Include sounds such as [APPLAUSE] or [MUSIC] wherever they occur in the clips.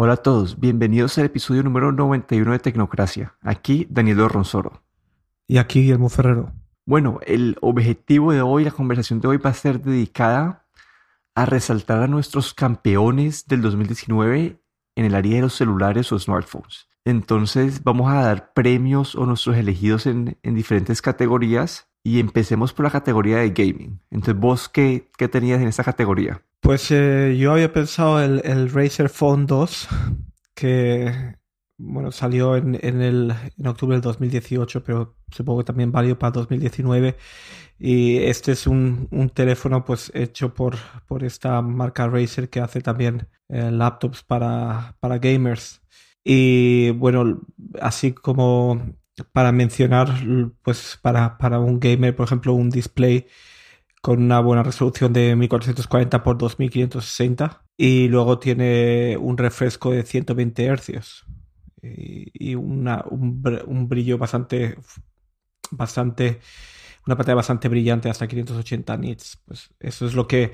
Hola a todos, bienvenidos al episodio número 91 de Tecnocracia. Aquí Daniel Ronsoro. Y aquí Guillermo Ferrero. Bueno, el objetivo de hoy, la conversación de hoy va a ser dedicada a resaltar a nuestros campeones del 2019 en el área de los celulares o smartphones. Entonces vamos a dar premios o nuestros elegidos en, diferentes categorías y empecemos por la categoría de gaming. Entonces, ¿vos qué, qué tenías en esta categoría? Pues eh, yo había pensado el, el Razer Phone 2, que bueno, salió en, el, en octubre del 2018, pero supongo que también valió para 2019. Y este es un, teléfono pues hecho por, por esta marca Razer que hace también eh, laptops para, para gamers. Y bueno, así como para mencionar, pues para, para un gamer, por ejemplo, un display con una buena resolución de 1440 x 2560 y luego tiene un refresco de 120 Hz y, una, un, brillo bastante bastante una pantalla bastante brillante hasta 580 nits. Pues eso es lo que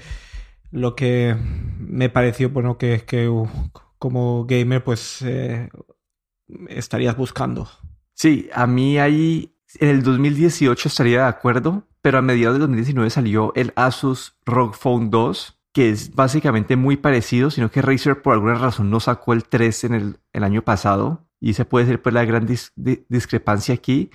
lo que me pareció bueno que, que como gamer pues eh, estarías buscando. Sí a mí ahí en el 2018 estaría de acuerdo pero a mediados de 2019 salió el Asus ROG Phone 2, que es básicamente muy parecido, sino que Razer por alguna razón no sacó el 3 en el, año pasado. Y se puede ser pues la gran discrepancia aquí.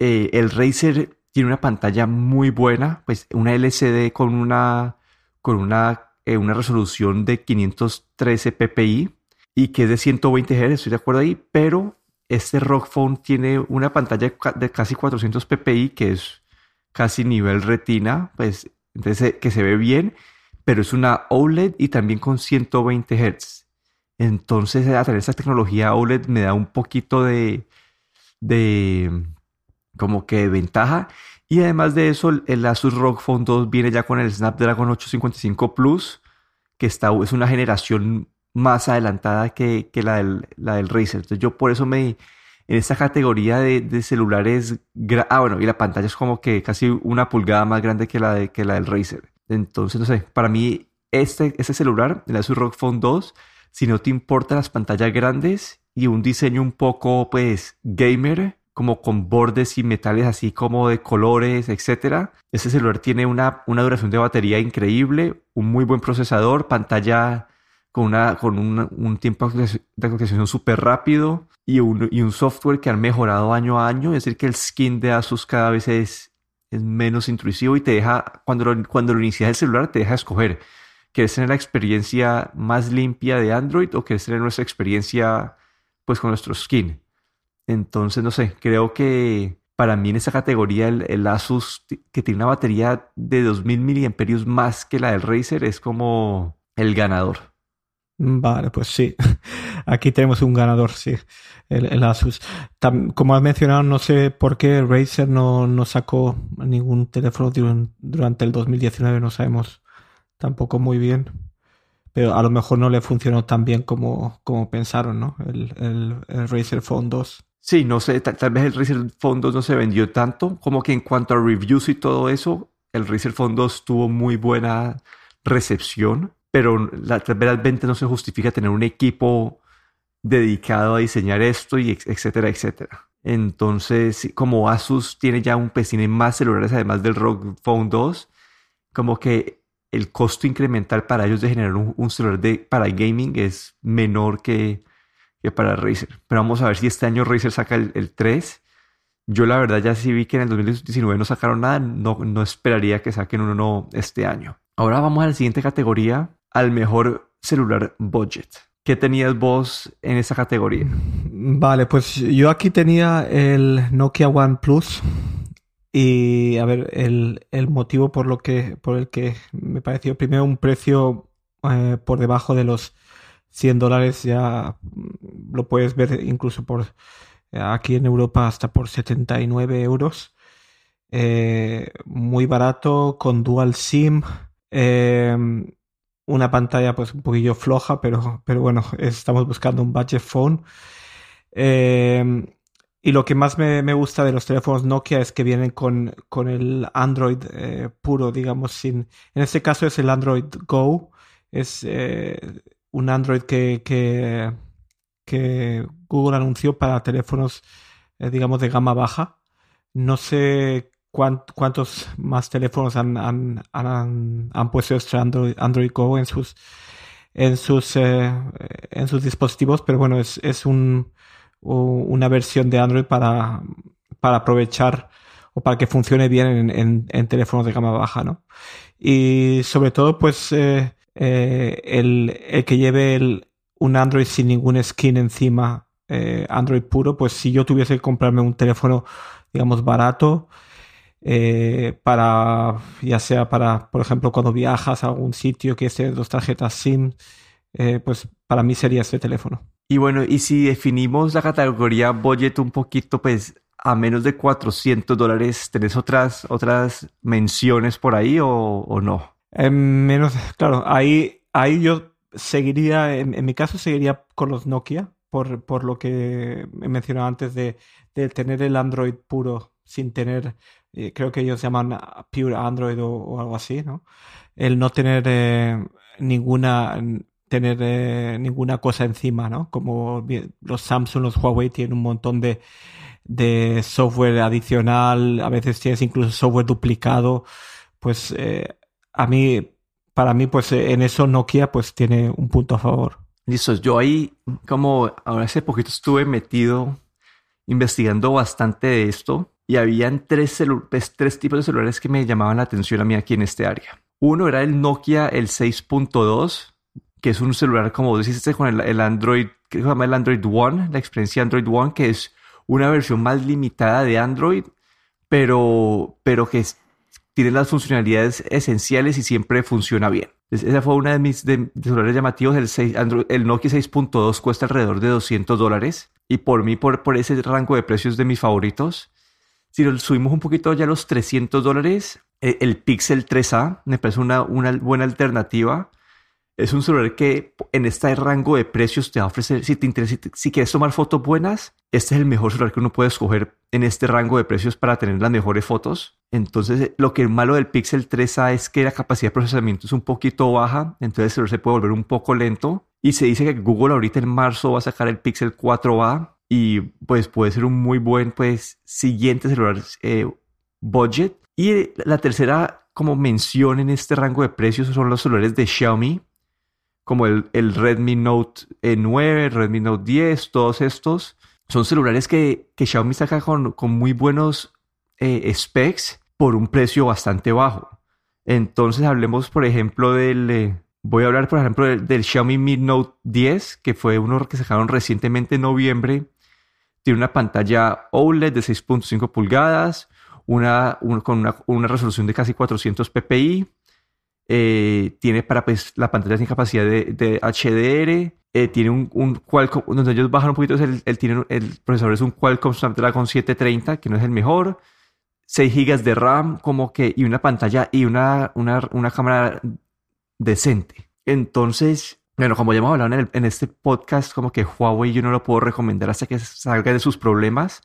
Eh, el Razer tiene una pantalla muy buena, pues una LCD con una, con una, eh, una resolución de 513 ppi y que es de 120 Hz, estoy de acuerdo ahí, pero este ROG Phone tiene una pantalla de casi 400 ppi, que es casi nivel retina, pues entonces que se ve bien, pero es una OLED y también con 120 Hz. Entonces, tener esa tecnología OLED me da un poquito de, de como que ventaja. Y además de eso, el Asus ROG Phone 2 viene ya con el Snapdragon 855 Plus, que está, es una generación más adelantada que, la, del, la del Razer. Entonces, yo por eso me, en esta categoría de, celulares. Ah, bueno, y la pantalla es como que casi una pulgada más grande que la, del Razer. Entonces, no sé, para mí este, este celular, el Asus ROG Phone 2, si no te importan las pantallas grandes y un diseño un poco, pues, gamer, como con bordes y metales así como de colores, etc. Este celular tiene una duración de batería increíble, un muy buen procesador, pantalla con, una, con un, tiempo de actualización súper rápido y un, y un software que han mejorado año a año. Es decir, que el skin de Asus cada vez es, es menos intrusivo y te deja, cuando lo, cuando lo inicias el celular, te deja escoger. ¿Quieres tener la experiencia más limpia de Android o quieres tener nuestra experiencia pues con nuestro skin? Entonces, no sé, creo que para mí en esa categoría el, el Asus que tiene una batería de 2000 mAh más que la del Razer es como el ganador. Vale, pues sí. [LAUGHS] Aquí tenemos un ganador, sí, el, Asus. como has mencionado, no sé por qué Razer no, no sacó ningún teléfono durante el 2019, no sabemos tampoco muy bien. Pero a lo mejor no le funcionó tan bien como, como pensaron, ¿no? El, el, Razer Phone 2. Sí, no sé, tal, vez el Razer Phone 2 no se vendió tanto, como que en cuanto a reviews y todo eso, el Razer Phone 2 tuvo muy buena recepción pero la, realmente no se justifica tener un equipo dedicado a diseñar esto y etcétera, etcétera. Entonces, como Asus tiene ya un, pues más celulares además del ROG Phone 2, como que el costo incremental para ellos de generar un, celular de, para gaming es menor que, que, para Razer. Pero vamos a ver si este año Razer saca el, el, 3. Yo la verdad ya sí vi que en el 2019 no sacaron nada, no, no esperaría que saquen uno este año. Ahora vamos a la siguiente categoría, al mejor celular budget. ¿Qué tenías vos en esa categoría? Vale, pues yo aquí tenía el Nokia One Plus. Y a ver, el, motivo por, lo que, por el que me pareció primero un precio eh, por debajo de los 100 dólares, ya lo puedes ver incluso por aquí en Europa hasta por 79 euros. Eh, muy barato, con dual SIM. Eh, una pantalla pues un poquillo floja, pero, pero bueno, [LAUGHS] estamos buscando un budget phone. Eh, y lo que más me, gusta de los teléfonos Nokia es que vienen con, con el Android eh, puro, digamos, sin. En este caso es el Android Go. Es, eh, un Android que, que, Google anunció para teléfonos, digamos, de gama baja. No sé cuántos más teléfonos han, han, han, han puesto este Android, Android Go en sus en sus eh, en sus dispositivos, pero bueno, es, es un, una versión de Android para, para aprovechar o para que funcione bien en, en, teléfonos de gama baja, ¿no? Y sobre todo, pues eh, eh, el, el, que lleve el, un Android sin ningún skin encima, Android puro, pues si yo tuviese que comprarme un teléfono, digamos, barato, eh, para, ya sea para, por ejemplo, cuando viajas a algún sitio que esté dos tarjetas SIM, eh, pues para mí sería este teléfono. Y bueno, y si definimos la categoría budget un poquito, pues a menos de 400 dólares, ¿tenés otras, otras menciones por ahí o, no? Eh, menos, claro, ahí, ahí yo seguiría, en, mi caso seguiría con los Nokia, por, por lo que he mencionado antes de, de tener el Android puro sin tener eh, creo que ellos llaman Pure Android o, algo así, ¿no? El no tener eh, ninguna tener eh, ninguna cosa encima, ¿no? Como los Samsung, los Huawei tienen un montón de, de software adicional, a veces tienes incluso software duplicado, pues a mí, para mí, pues en eso Nokia pues tiene un punto a favor. Listo, yo ahí como ahora hace poquito estuve metido investigando bastante de esto y habían tres, pues, tres tipos de celulares que me llamaban la atención a mí aquí en este área. Uno era el Nokia el 6.2, que es un celular como deciste con el, el Android, que se llama el Android One, la experiencia Android One, que es una versión más limitada de Android, pero, pero que tiene las funcionalidades esenciales y siempre funciona bien. esa fue una de mis celulares llamativos. El, 6, el Nokia 6.2 cuesta alrededor de 200 dólares. Y por mí, por, por ese rango de precios de mis favoritos. Si lo subimos un poquito ya a los 300 dólares, eh, el Pixel 3A me parece una, buena alternativa. Es un celular que en este rango de precios te va a ofrecer, si te interesa, si quieres tomar fotos buenas, este es el mejor celular que uno puede escoger en este rango de precios para tener las mejores fotos. Entonces, lo que es malo del Pixel 3A es que la capacidad de procesamiento es un poquito baja, entonces el celular se puede volver un poco lento. Y se dice que Google ahorita en marzo va a sacar el Pixel 4A y pues puede ser un muy buen pues siguiente celular eh, budget. Y la tercera como mención en este rango de precios son los celulares de Xiaomi, como el, el Redmi Note 9, Redmi Note 10, todos estos. Son celulares que, que Xiaomi saca con, con muy buenos eh, specs por un precio bastante bajo. Entonces hablemos, por ejemplo, del... Eh, voy a hablar, por ejemplo, del, del, Xiaomi Mi Note 10, que fue uno que sacaron recientemente en noviembre, tiene una pantalla OLED de 6.5 pulgadas, una, con una, resolución de casi 400 ppi. Eh, tiene para pues, la pantalla sin capacidad de, HDR. Eh, tiene un, Qualcomm, donde ellos bajan un poquito, el, el, el procesador es un Qualcomm Snapdragon 730, que no es el mejor. 6 GB de RAM, como que, y una pantalla y una, una cámara decente. Entonces, bueno, como ya hemos hablado en, este podcast, como que Huawei yo no lo puedo recomendar hasta que salga de sus problemas.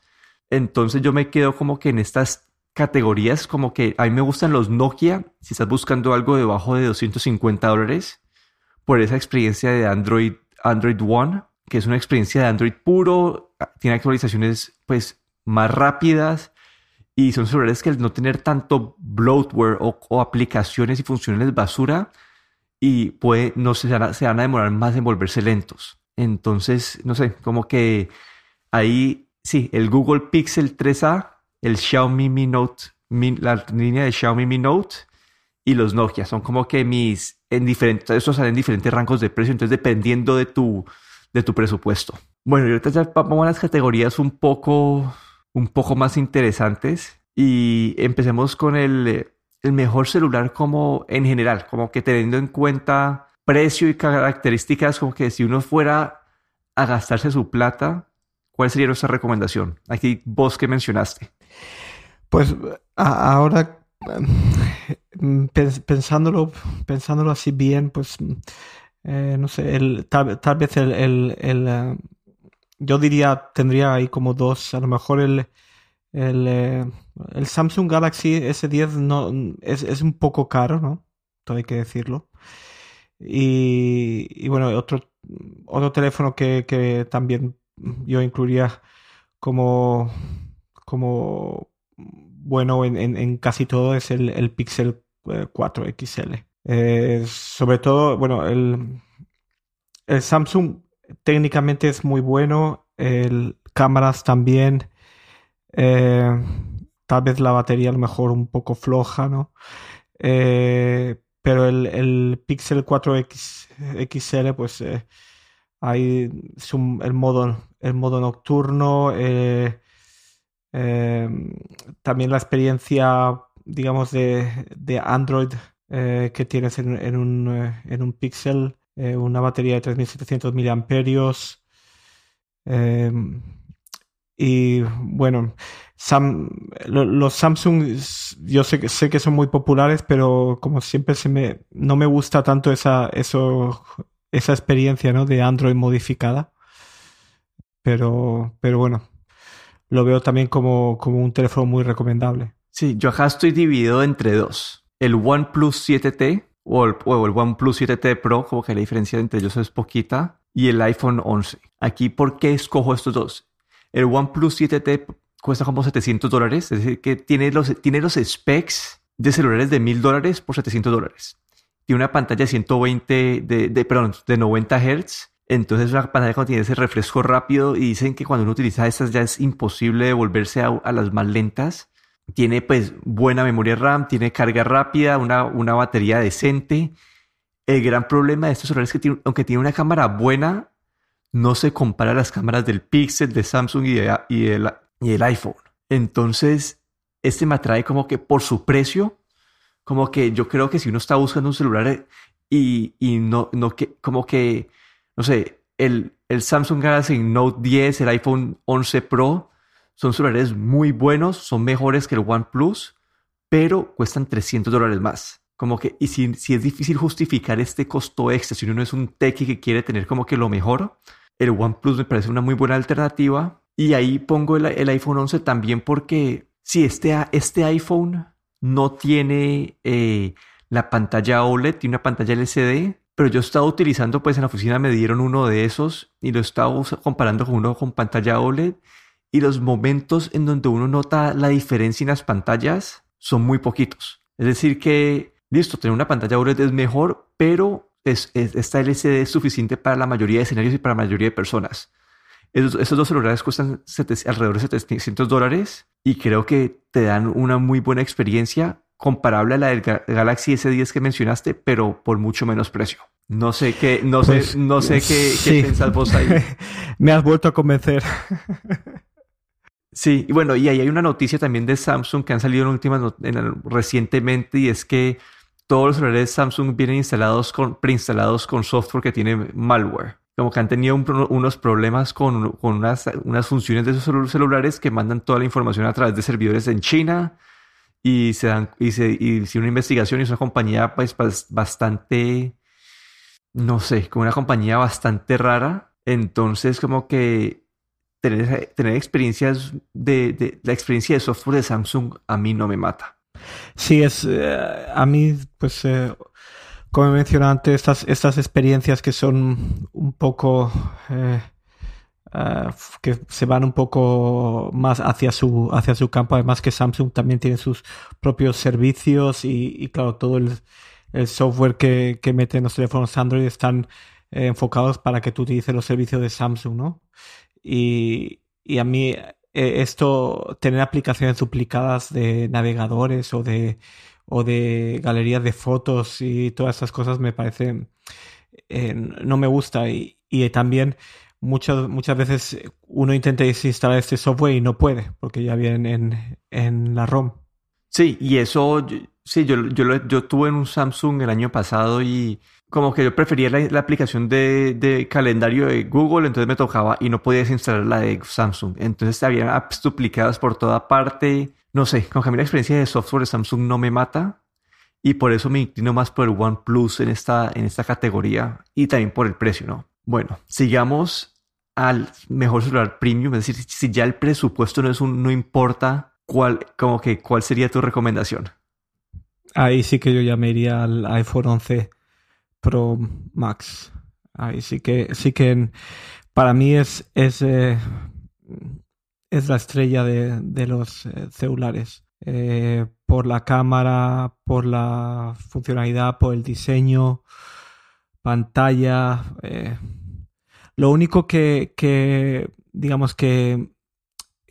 Entonces yo me quedo como que en estas categorías, como que a mí me gustan los Nokia, si estás buscando algo debajo de 250 dólares, por esa experiencia de Android, Android One, que es una experiencia de Android puro, tiene actualizaciones pues más rápidas y son celulares que al no tener tanto bloatware o, o aplicaciones y funciones basura, y puede, no se van, a, se van a demorar más en volverse lentos. Entonces, no sé, como que ahí, sí, el Google Pixel 3A, el Xiaomi Mi Note, la línea de Xiaomi Mi Note y los Nokia son como que mis, en diferentes, esos salen en diferentes rangos de precio, entonces dependiendo de tu, de tu presupuesto. Bueno, y ahorita ya vamos a las categorías un poco, un poco más interesantes y empecemos con el el mejor celular como en general, como que teniendo en cuenta precio y características, como que si uno fuera a gastarse su plata, ¿cuál sería nuestra recomendación? Aquí vos que mencionaste. Pues ahora pensándolo, pensándolo así bien, pues eh, no sé, tal, vez el, el, el, eh, yo diría, tendría ahí como dos, a lo mejor el, el, eh, el Samsung Galaxy S10 no, es, un poco caro, ¿no? Todo hay que decirlo. Y, bueno, otro, otro teléfono que, también yo incluiría como, como bueno en, casi todo es el, el Pixel 4 eh, XL. Eh, sobre todo, bueno, el, el Samsung técnicamente es muy bueno, el cámaras también. Eh, tal vez la batería a lo mejor un poco floja, ¿no? Eh, pero el, el, Pixel 4 X, XL, pues eh, hay el, modo, el modo nocturno, también la experiencia, digamos, de, de Android que tienes en, en, un, en un Pixel, una batería de 3700 miliamperios. Y bueno, los Samsung yo sé, sé que son muy populares, pero como siempre no me gusta tanto esa, esa experiencia ¿no? de Android modificada. Pero, pero bueno, lo veo también como, como un teléfono muy recomendable. Sí, yo acá estoy dividido entre dos. El OnePlus 7T o el, o el OnePlus 7T Pro, como que la diferencia entre ellos es poquita, y el iPhone 11. Aquí, ¿por qué escojo estos dos? El OnePlus 7T cuesta como 700 dólares, es decir, que tiene los, tiene los specs de celulares de 1000 dólares por 700 dólares. Tiene una pantalla de 120, de, de, perdón, de 90 Hz. Entonces, una pantalla que tiene ese refresco rápido y dicen que cuando uno utiliza estas ya es imposible volverse a, las más lentas. Tiene pues buena memoria RAM, tiene carga rápida, una, una batería decente. El gran problema de estos celulares es que aunque tiene una cámara buena, no se compara a las cámaras del Pixel, de Samsung y, el iPhone. Entonces, este me atrae como que por su precio, como que yo creo que si uno está buscando un celular y, y no, no que, como que, no sé, el, el Samsung Galaxy Note 10, el iPhone 11 Pro, son celulares muy buenos, son mejores que el OnePlus, pero cuestan 300 dólares más. Como que, y si, si es difícil justificar este costo extra, si uno no es un techie que quiere tener como que lo mejor, el OnePlus me parece una muy buena alternativa. Y ahí pongo el, iPhone 11 también porque si este, este iPhone no tiene eh, la pantalla OLED, tiene una pantalla LCD, pero yo estaba utilizando, pues en la oficina me dieron uno de esos y lo estaba comparando con uno con pantalla OLED y los momentos en donde uno nota la diferencia en las pantallas son muy poquitos. Es decir que, listo, tener una pantalla OLED es mejor, pero es, esta LCD es suficiente para la mayoría de escenarios y para la mayoría de personas. Esos, dos celulares cuestan alrededor de 700 dólares y creo que te dan una muy buena experiencia comparable a la del Galaxy S10 que mencionaste, pero por mucho menos precio. No sé qué, no sé, pues, no sé qué, pensás vos ahí. [LAUGHS] Me has vuelto a convencer. sí, y bueno, y ahí hay una noticia también de Samsung que han salido en últimas recientemente y es que todos los celulares Samsung vienen instalados con, preinstalados con software que tiene malware. Como que han tenido unos problemas con, con unas, unas, funciones de esos celulares que mandan toda la información a través de servidores en China y se dan y se y una investigación y es una compañía pues bastante no sé, como una compañía bastante rara. Entonces como que tener, tener experiencias de, de la experiencia de software de Samsung a mí no me mata. Sí, es eh, a mí, pues, eh, como he mencionado antes, estas, estas experiencias que son un poco, eh, que se van un poco más hacia su, hacia su campo, además que Samsung también tiene sus propios servicios y, claro, todo el, software que, que mete en los teléfonos Android están enfocados para que tú utilices los servicios de Samsung, ¿no? Y, y a mí eh, esto, tener aplicaciones duplicadas de navegadores o de, o de galerías de fotos y todas estas cosas me parece, eh, no me gusta. Y, y, también muchas, muchas veces uno intenta desinstalar este software y no puede, porque ya viene en, en la ROM. Sí, y eso, sí, yo, yo, yo tuve en un Samsung el año pasado y como que yo prefería la, aplicación de, calendario de Google, entonces me tocaba y no podía instalar la de Samsung. Entonces había apps duplicadas por toda parte. No sé, como que a mí la experiencia de software de Samsung no me mata y por eso me inclino más por el OnePlus en esta, en esta categoría y también por el precio, ¿no? Bueno, sigamos al mejor celular premium, es decir, si ya el presupuesto no es un, no importa cuál, como que cuál sería tu recomendación. Ahí sí que yo ya me iría al iPhone 11 Pro Max. Ahí sí que, sí que para mí es, es, eh, es la estrella de, los eh, celulares. Eh, por la cámara, por la funcionalidad, por el diseño, pantalla. lo único que, que digamos que,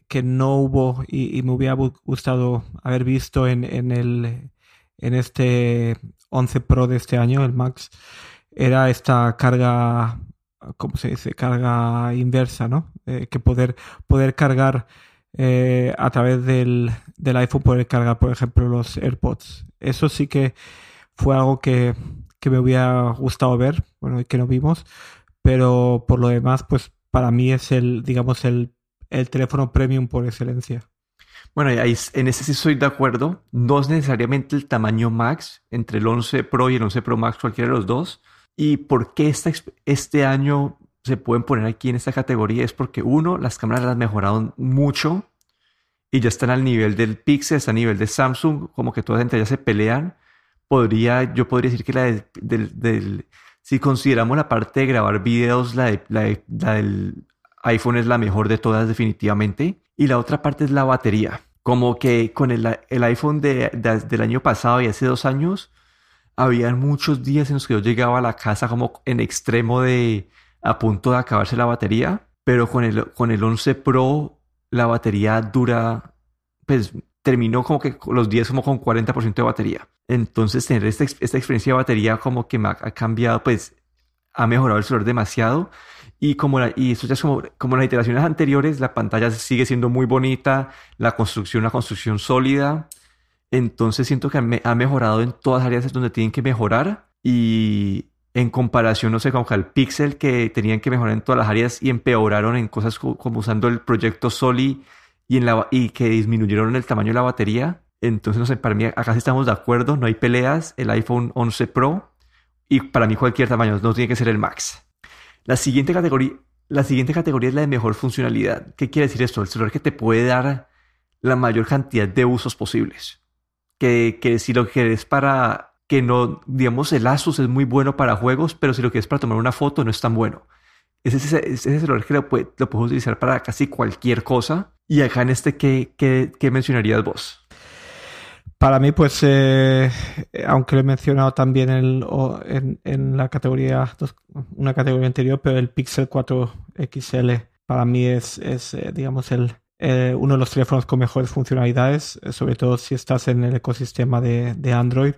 que no hubo y, me hubiera gustado haber visto en, en, el, en este 11 Pro de este año, el Max, era esta carga, ¿cómo se dice? Carga inversa, ¿no? Eh, que poder, poder cargar eh, a través del, del, iPhone, poder cargar, por ejemplo, los AirPods. Eso sí que fue algo que, que me hubiera gustado ver, bueno, y que no vimos, pero por lo demás, pues para mí es el, digamos, el, el teléfono premium por excelencia. Bueno, en ese sí estoy de acuerdo. No es necesariamente el tamaño max entre el 11 Pro y el 11 Pro Max, cualquiera de los dos. ¿Y por qué este, este año se pueden poner aquí en esta categoría? Es porque uno, las cámaras las mejoraron mucho y ya están al nivel del Pixel, están al nivel de Samsung, como que todas entre ellas se pelean. Podría, yo podría decir que la del, si consideramos la parte de grabar videos, la, la del iPhone es la mejor de todas definitivamente. Y la otra parte es la batería. Como que con el, iPhone de, del año pasado y hace dos años, había muchos días en los que yo llegaba a la casa como en extremo de a punto de acabarse la batería. Pero con el, con el 11 Pro, la batería dura, pues terminó como que los días como con 40% de batería. Entonces tener esta, esta experiencia de batería como que me ha, cambiado, pues ha mejorado el celular demasiado y como, y eso ya es como, como las iteraciones anteriores, la pantalla sigue siendo muy bonita, la construcción, una construcción sólida. Entonces siento que ha mejorado en todas las áreas donde tienen que mejorar. Y en comparación, no sé, con el Pixel que tenían que mejorar en todas las áreas y empeoraron en cosas como, usando el proyecto Soli y, en la, y que disminuyeron el tamaño de la batería. Entonces, no sé, para mí acá sí estamos de acuerdo, no hay peleas, el iPhone 11 Pro y para mí cualquier tamaño, no tiene que ser el Max. La siguiente categoría, la siguiente categoría es la de mejor funcionalidad. ¿Qué quiere decir esto? El celular que te puede dar la mayor cantidad de usos posibles. Que, que si lo quieres para que no, digamos, el Asus es muy bueno para juegos, pero si lo quieres para tomar una foto no es tan bueno. Ese es ese, celular que lo, puedes utilizar para casi cualquier cosa. Y acá en este, ¿qué, qué, qué mencionarías vos? Para mí, pues, eh, aunque lo he mencionado también en, la categoría, una categoría anterior, pero el Pixel 4 XL para mí es, es eh, digamos, el, eh, uno de los teléfonos con mejores funcionalidades, sobre todo si estás en el ecosistema de, de Android.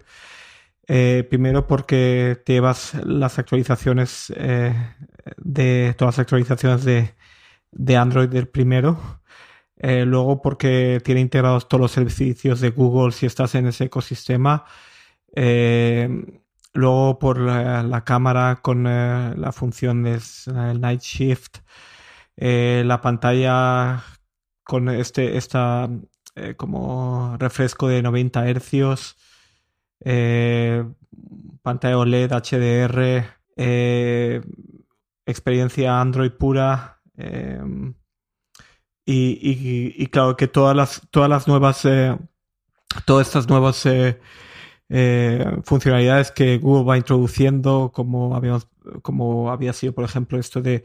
primero porque te llevas las actualizaciones de todas las actualizaciones de, de Android del primero eh, luego porque tiene integrados todos los servicios de Google si estás en ese ecosistema. Eh, luego por la, cámara con eh, la función de Night Shift. la pantalla con este esta como refresco de 90 Hz. pantalla OLED HDR. experiencia Android pura. Y, claro que todas las, todas las nuevas, eh, todas estas nuevas eh, eh, funcionalidades que Google va introduciendo, como, habíamos, como había sido, por ejemplo, esto de,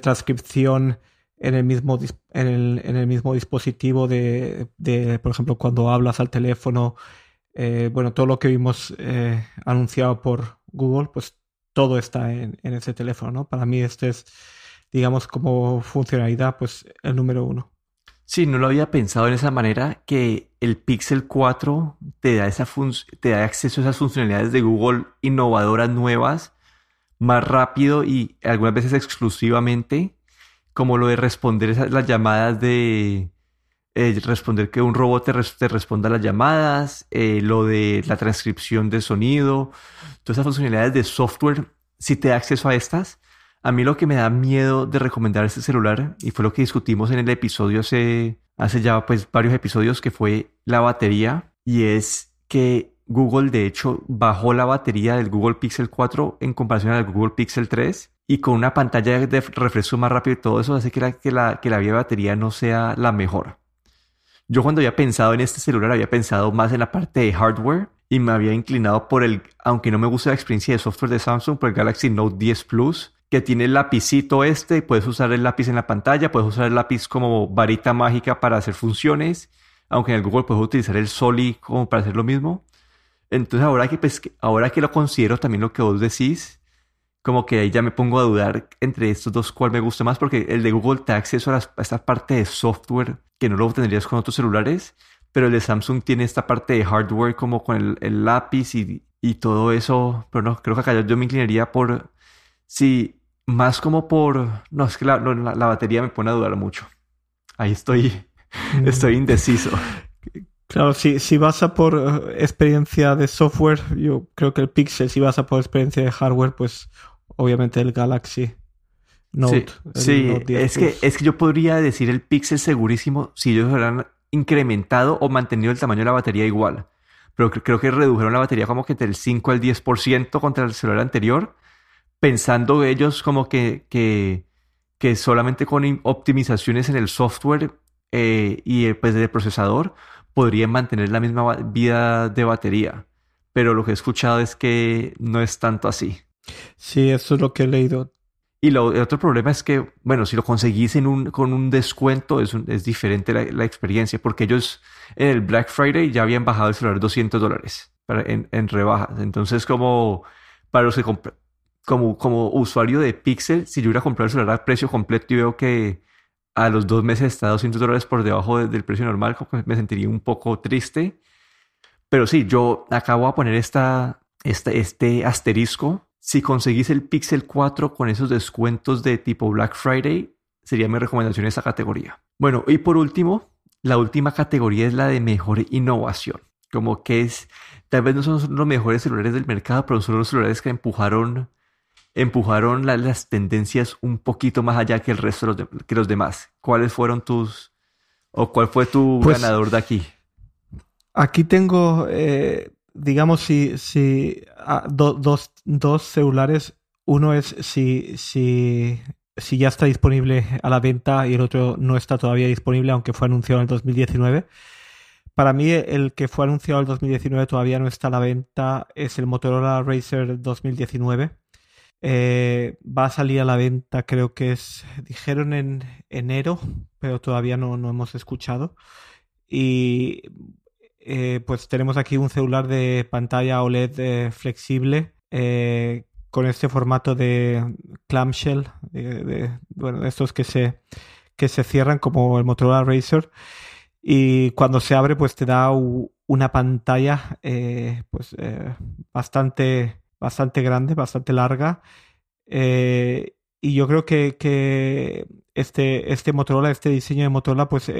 transcripción en el mismo, en el, en el mismo dispositivo de, por ejemplo, cuando hablas al teléfono, bueno, todo lo que vimos anunciado por Google, pues todo está en, en ese teléfono, ¿no? Para mí este es digamos, como funcionalidad, pues el número uno. Sí, no lo había pensado en esa manera, que el Pixel 4 te da, esa te da acceso a esas funcionalidades de Google innovadoras nuevas más rápido y algunas veces exclusivamente, como lo de responder esas, las llamadas de... Eh, responder que un robot te, responda a las llamadas, eh, lo de la transcripción de sonido, todas esas funcionalidades de software, si te da acceso a estas, a mí lo que me da miedo de recomendar este celular, y fue lo que discutimos en el episodio hace, hace ya pues varios episodios, que fue la batería, y es que Google de hecho bajó la batería del Google Pixel 4 en comparación al Google Pixel 3 y con una pantalla de refresco más rápido y todo eso hace que la, que la, que la vía de batería no sea la mejor. Yo cuando había pensado en este celular había pensado más en la parte de hardware y me había inclinado por el, aunque no me gusta la experiencia de software de Samsung, por el Galaxy Note 10 Plus, que tiene el lapicito este, puedes usar el lápiz en la pantalla, puedes usar el lápiz como varita mágica para hacer funciones, aunque en el Google puedes utilizar el Soli como para hacer lo mismo. Entonces ahora que, pues, ahora que lo considero también lo que vos decís, como que ahí ya me pongo a dudar entre estos dos cuál me gusta más, porque el de Google te da acceso a, esta parte de software que no lo tendrías con otros celulares, pero el de Samsung tiene esta parte de hardware como con el, lápiz y, y, todo eso, pero no, creo que acá yo, me inclinaría por, sí, más como por, no, es que la, la, batería me pone a dudar mucho. Ahí estoy, [LAUGHS] mm. estoy indeciso. Claro, si, si vas a por eh, experiencia de software, yo creo que el Pixel, si vas a por experiencia de hardware, pues obviamente el Galaxy Note. Sí, es, que, es que yo podría decir el Pixel segurísimo si ellos hubieran incrementado o mantenido el tamaño de la batería igual. Pero creo que redujeron la batería como que del 5 al 10% contra el celular anterior, pensando ellos como que, que, que solamente con optimizaciones en el software eh, y eh, pues del procesador podrían mantener la misma vida de batería. Pero lo que he escuchado es que no es tanto así. Sí, eso es lo que he leído. Y lo, el otro problema es que, bueno, si lo conseguís en un, con un descuento, es, es diferente la, experiencia, porque ellos en el Black Friday ya habían bajado el celular 200 dólares en, en rebajas. Entonces, como para los que como, como usuario de Pixel, si yo hubiera comprado el celular a precio completo y veo que a los dos meses está 200 dólares por debajo del precio normal, me sentiría un poco triste. Pero sí, yo acabo de poner esta, este asterisco si conseguís el Pixel 4 con esos descuentos de tipo Black Friday, sería mi recomendación en esa categoría. Bueno, y por último, la última categoría es la de mejor innovación. Como que es, tal vez no son los mejores celulares del mercado, pero son los celulares que empujaron, empujaron las tendencias un poquito más allá que el resto de los, que los demás. ¿Cuáles fueron tus, o cuál fue tu pues ganador de aquí? Aquí tengo eh, digamos, si, si ah, dos, dos celulares, uno es si, si, si ya está disponible a la venta y el otro no está todavía disponible, aunque fue anunciado en el 2019. Para mí, el que fue anunciado en el 2019 todavía no está a la venta, es el Motorola Racer 2019. Eh, va a salir a la venta, creo que es, dijeron en enero, pero todavía no, no hemos escuchado. Y eh, pues tenemos aquí un celular de pantalla OLED eh, flexible con este formato de clamshell, de, bueno, estos que se, que se cierran como el Motorola Racer y cuando se abre pues te da una pantalla pues bastante, bastante grande, bastante larga y yo creo que, este, este Motorola, este diseño de Motorola pues,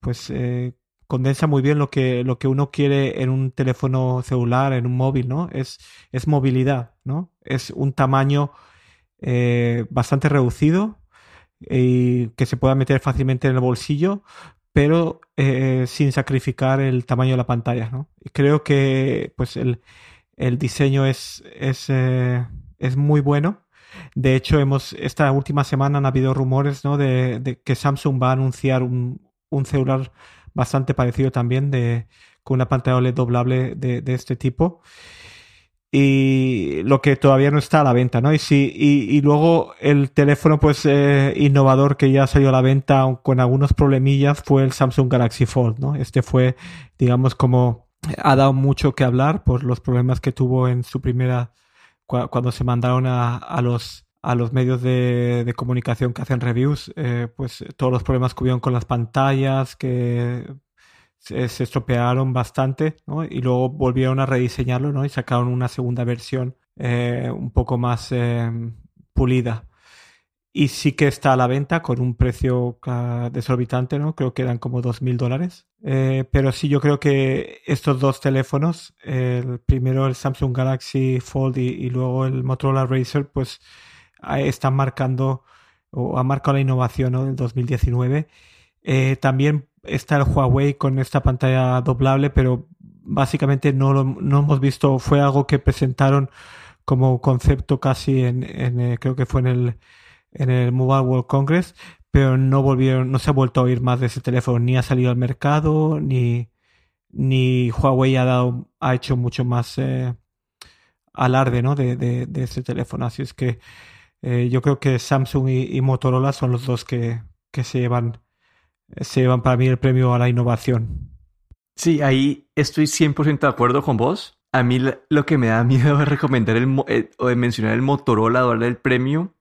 pues condensa muy bien lo que, lo que uno quiere en un teléfono celular, en un móvil, ¿no? Es, es movilidad, ¿no? Es un tamaño eh, bastante reducido y que se pueda meter fácilmente en el bolsillo, pero eh, sin sacrificar el tamaño de la pantalla, ¿no? Creo que pues el, diseño es, es, eh, es muy bueno. De hecho, hemos, esta última semana han habido rumores ¿no? de, que Samsung va a anunciar un, un celular bastante parecido también de, con una pantalla OLED doblable de, este tipo. Y lo que todavía no está a la venta, ¿no? Y, sí, y, luego el teléfono pues eh, innovador que ya salió a la venta con algunos problemillas fue el Samsung Galaxy Fold, ¿no? Este fue, digamos, como ha dado mucho que hablar por los problemas que tuvo en su primera, cuando se mandaron a, a los a los medios de, comunicación que hacen reviews, eh, pues todos los problemas que hubieron con las pantallas, que se, estropearon bastante, ¿no? Y luego volvieron a rediseñarlo, ¿no? Y sacaron una segunda versión eh, un poco más eh, pulida. Y sí que está a la venta con un precio desorbitante, ¿no? Creo que eran como 2.000 dólares. pero sí, yo creo que estos dos teléfonos, el primero el Samsung Galaxy Fold y, luego el Motorola Racer, pues están marcando o ha marcado la innovación ¿no? del 2019. Eh, también está el Huawei con esta pantalla doblable, pero básicamente no lo no hemos visto, fue algo que presentaron como concepto casi en, en eh, creo que fue en el, en el Mobile World Congress, pero no volvieron, no se ha vuelto a oír más de ese teléfono, ni ha salido al mercado, ni, ni Huawei ha dado, ha hecho mucho más eh, alarde ¿no? de, de, ese teléfono. Así es que eh, yo creo que Samsung y, Motorola son los dos que, que se llevan se llevan para mí el premio a la innovación. Sí, ahí estoy 100% de acuerdo con vos. A mí lo que me da miedo [LAUGHS] de recomendar el, eh, o de mencionar el Motorola, darle el premio,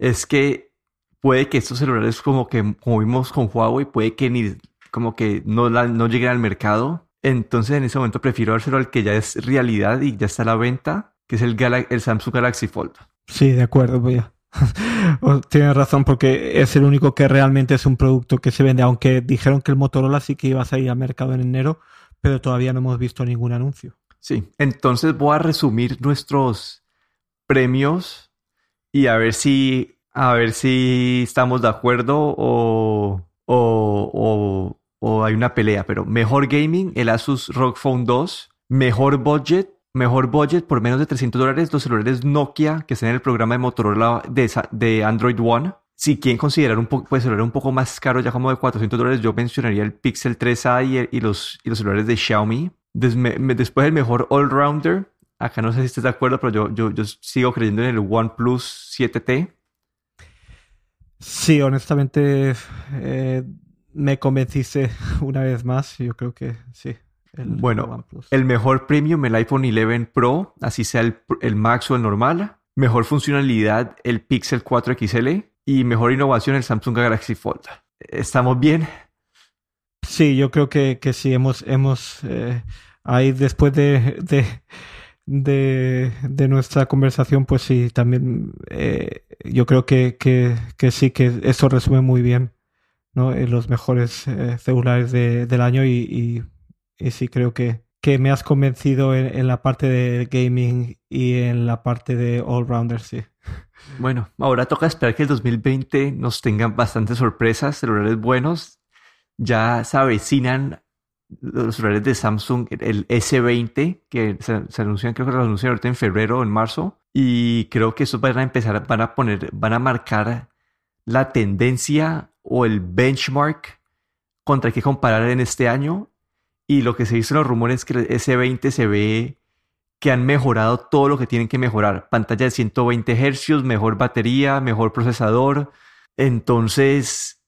es que puede que estos celulares como que, como vimos con Huawei, puede que ni como que no, no lleguen al mercado. Entonces en ese momento prefiero dárselo al que ya es realidad y ya está a la venta, que es el, el Samsung Galaxy Fold. Sí, de acuerdo, voy a. [LAUGHS] Tienes razón, porque es el único que realmente es un producto que se vende, aunque dijeron que el Motorola sí que iba a salir al mercado en enero, pero todavía no hemos visto ningún anuncio. Sí, entonces voy a resumir nuestros premios y a ver si, a ver si estamos de acuerdo o, o, o hay una pelea, pero mejor gaming, el Asus ROG Phone 2, mejor budget, mejor budget por menos de 300 dólares los celulares Nokia que están en el programa de Motorola de, de Android One. Si quieren considerar un poco, pues celular un poco más caro, ya como de 400 dólares, yo mencionaría el Pixel 3a y, los, y los celulares de Xiaomi. después el mejor all-rounder, acá no sé si estás de acuerdo, pero yo, yo, yo sigo creyendo en el OnePlus 7T. Sí, honestamente eh, me convenciste [LAUGHS] una vez más. Yo creo que sí bueno, el mejor premium, el iPhone 11 Pro, así sea el, Max o el normal. Mejor funcionalidad, el Pixel 4 XL. Y mejor innovación, el Samsung Galaxy Fold. ¿Estamos bien? Sí, yo creo que, que sí, hemos, hemos eh, ahí después de, de, de, nuestra conversación, pues sí, también eh, yo creo que, que, que, sí, que eso resume muy bien ¿no? Eh, los mejores celulares del año y y sí creo que, que me has convencido en, la parte de gaming y en la parte de all-rounder, sí. Bueno, ahora toca esperar que el 2020 nos tenga bastantes sorpresas, celulares buenos. Ya se avecinan los celulares de Samsung, el S20, que se, anuncian, creo que lo anuncian ahorita en febrero o en marzo. Y creo que estos van a empezar, van a poner, van a marcar la tendencia o el benchmark contra el que comparar en este año y lo que se dice en los rumores es que el S20 se ve que han mejorado todo lo que tienen que mejorar. Pantalla de 120 Hz, mejor batería, mejor procesador. Entonces,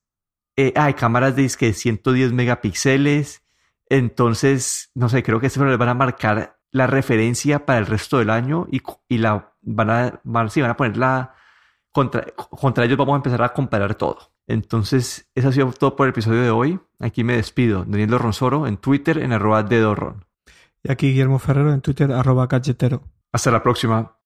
eh, hay cámaras de 110 megapíxeles. Entonces, no sé, creo que eso les van a marcar la referencia para el resto del año y, y la van a, van, van a poner la, contra, contra ellos vamos a empezar a comparar todo. Entonces, eso ha sido todo por el episodio de hoy. Aquí me despido. Daniel Ronsoro en Twitter en arroba dedorron. Y aquí Guillermo Ferrero en Twitter arroba galletero. Hasta la próxima.